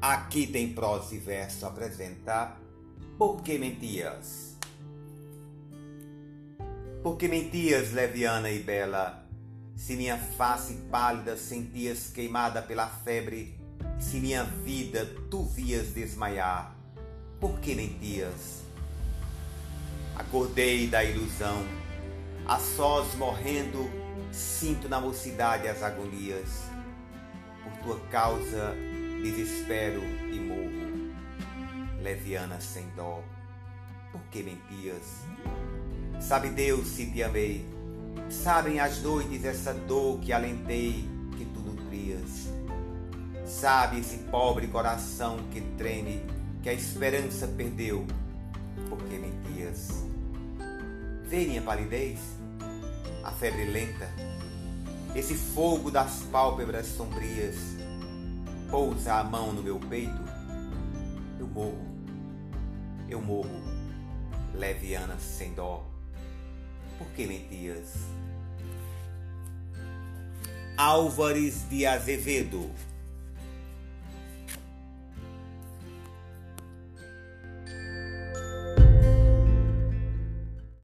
Aqui tem prosa e verso apresenta Por que mentias? Por que mentias, leviana e bela? Se minha face pálida sentias queimada pela febre, se minha vida tu vias desmaiar, por que mentias? Acordei da ilusão, a sós morrendo, sinto na mocidade as agonias. Por tua causa desespero e morro, leviana sem dó, por que mentias? Sabe Deus se te amei, sabem as noites essa dor que alentei, que tu nutrias. Sabe esse pobre coração que treme, que a esperança perdeu, por que mentias? Vê minha palidez, a febre lenta, esse fogo das pálpebras sombrias, pousa a mão no meu peito, eu morro, eu morro, leviana sem dó. Por que mentias? Álvares de Azevedo